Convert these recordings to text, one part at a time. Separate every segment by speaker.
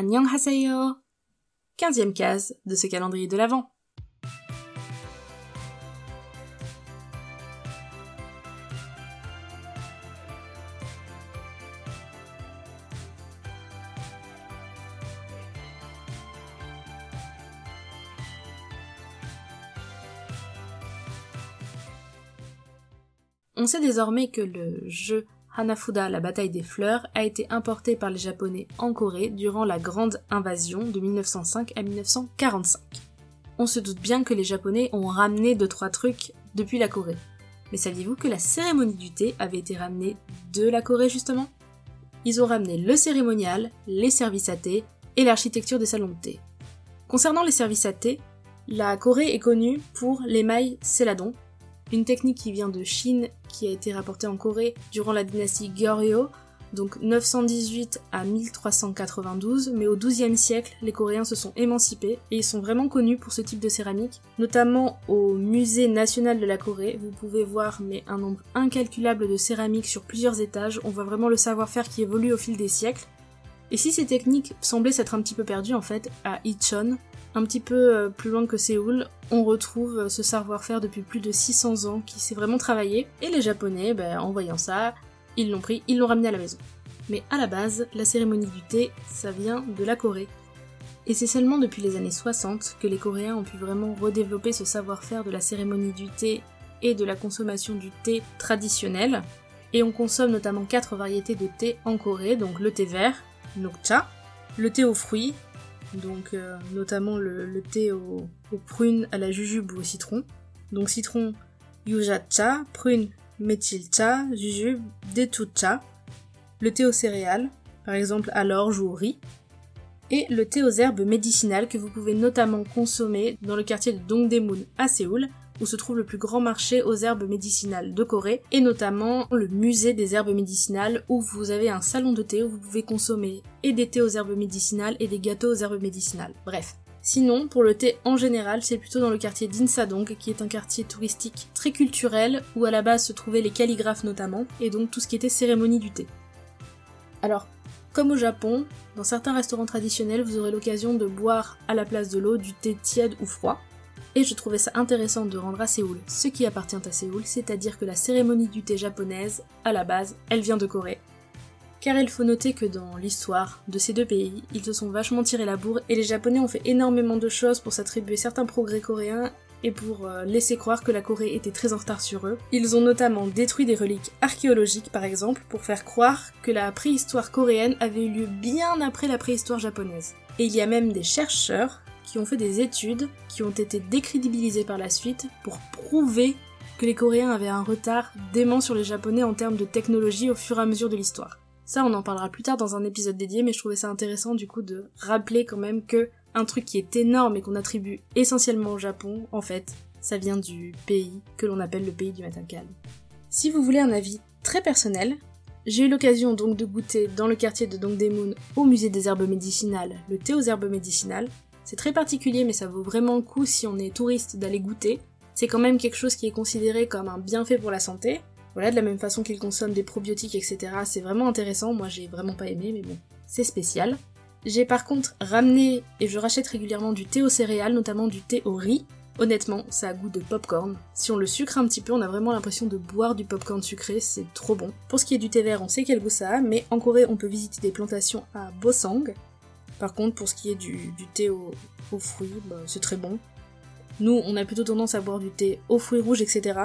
Speaker 1: Annyeonghaseyo 15e case de ce calendrier de l'Avent. On sait désormais que le jeu Hanafuda, la bataille des fleurs, a été importé par les Japonais en Corée durant la grande invasion de 1905 à 1945. On se doute bien que les Japonais ont ramené deux trois trucs depuis la Corée. Mais saviez-vous que la cérémonie du thé avait été ramenée de la Corée justement? Ils ont ramené le cérémonial, les services à thé et l'architecture des salons de thé. Concernant les services à thé, la Corée est connue pour l'émail Céladon, une technique qui vient de Chine, qui a été rapportée en Corée durant la dynastie Goryeo, donc 918 à 1392, mais au XIIe siècle, les Coréens se sont émancipés et ils sont vraiment connus pour ce type de céramique, notamment au Musée national de la Corée. Vous pouvez voir un nombre incalculable de céramiques sur plusieurs étages, on voit vraiment le savoir-faire qui évolue au fil des siècles. Et si ces techniques semblaient s'être un petit peu perdues en fait, à Ichon, un petit peu euh, plus loin que Séoul, on retrouve euh, ce savoir-faire depuis plus de 600 ans qui s'est vraiment travaillé. Et les Japonais, ben, en voyant ça, ils l'ont pris, ils l'ont ramené à la maison. Mais à la base, la cérémonie du thé, ça vient de la Corée. Et c'est seulement depuis les années 60 que les Coréens ont pu vraiment redévelopper ce savoir-faire de la cérémonie du thé et de la consommation du thé traditionnel. Et on consomme notamment quatre variétés de thé en Corée, donc le thé vert, nokcha, le thé aux fruits, donc euh, notamment le, thé aux, prunes, à la jujube ou au citron. Donc citron yuja cha, prune metil cha, jujube detu cha. Le thé aux céréales, par exemple à l'orge ou au riz. Et le thé aux herbes médicinales que vous pouvez notamment consommer dans le quartier de Dongdaemun à Séoul, où se trouve le plus grand marché aux herbes médicinales de Corée, et notamment le musée des herbes médicinales, où vous avez un salon de thé où vous pouvez consommer et des thés aux herbes médicinales et des gâteaux aux herbes médicinales. Bref. Sinon, pour le thé en général, c'est plutôt dans le quartier d'Insadong, qui est un quartier touristique très culturel, où à la base se trouvaient les calligraphes notamment, et donc tout ce qui était cérémonie du thé. Alors, comme au Japon, dans certains restaurants traditionnels, vous aurez l'occasion de boire à la place de l'eau du thé tiède ou froid, et je trouvais ça intéressant de rendre à Séoul ce qui appartient à Séoul, c'est-à-dire que la cérémonie du thé japonaise, à la base, elle vient de Corée. Car il faut noter que dans l'histoire de ces deux pays, ils se sont vachement tirés la bourre et les Japonais ont fait énormément de choses pour s'attribuer certains progrès coréens et pour euh, laisser croire que la Corée était très en retard sur eux. Ils ont notamment détruit des reliques archéologiques par exemple pour faire croire que la préhistoire coréenne avait eu lieu bien après la préhistoire japonaise. Et il y a même des chercheurs qui ont fait des études qui ont été décrédibilisées par la suite pour prouver que les Coréens avaient un retard dément sur les Japonais en termes de technologie au fur et à mesure de l'histoire. Ça, on en parlera plus tard dans un épisode dédié, mais je trouvais ça intéressant du coup de rappeler quand même que un truc qui est énorme et qu'on attribue essentiellement au Japon, en fait, ça vient du pays que l'on appelle le pays du matin calme. Si vous voulez un avis très personnel, j'ai eu l'occasion donc de goûter dans le quartier de Dongdaemun au musée des herbes médicinales le thé aux herbes médicinales, c'est très particulier, mais ça vaut vraiment le coup si on est touriste d'aller goûter. C'est quand même quelque chose qui est considéré comme un bienfait pour la santé. Voilà, de la même façon qu'ils consomment des probiotiques, etc. C'est vraiment intéressant. Moi, j'ai vraiment pas aimé, mais bon, c'est spécial. J'ai par contre ramené et je rachète régulièrement du thé aux céréales, notamment du thé au riz. Honnêtement, ça a goût de popcorn. Si on le sucre un petit peu, on a vraiment l'impression de boire du popcorn sucré, c'est trop bon. Pour ce qui est du thé vert, on sait quel goût ça a, mais en Corée, on peut visiter des plantations à Bosang, par contre, pour ce qui est du, thé aux, fruits, bah, c'est très bon. Nous, on a plutôt tendance à boire du thé aux fruits rouges, etc.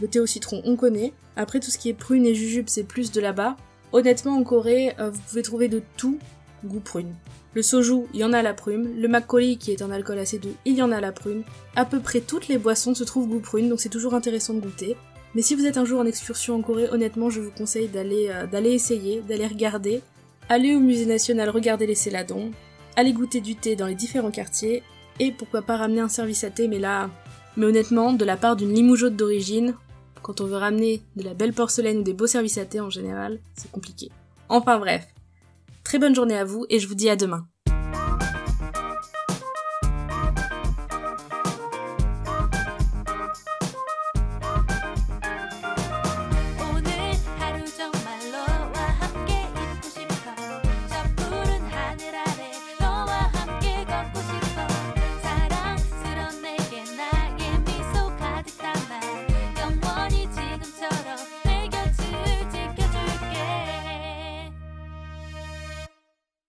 Speaker 1: Le thé au citron, on connaît. Après, tout ce qui est prune et jujube, c'est plus de là-bas. Honnêtement, en Corée, euh, vous pouvez trouver de tout goût prune. Le soju, il y en a la prune. Le makgeolli, qui est un alcool assez doux, il y en a la prune. À peu près toutes les boissons se trouvent goût prune, donc c'est toujours intéressant de goûter. Mais si vous êtes un jour en excursion en Corée, honnêtement, je vous conseille d'aller euh, d'aller essayer, d'aller regarder. Allez au musée national regarder les céladons, allez goûter du thé dans les différents quartiers, et pourquoi pas ramener un service à thé, mais là... Mais honnêtement, de la part d'une limoujote d'origine, quand on veut ramener de la belle porcelaine ou des beaux services à thé en général, c'est compliqué. Enfin bref. Très bonne journée à vous et je vous dis à demain.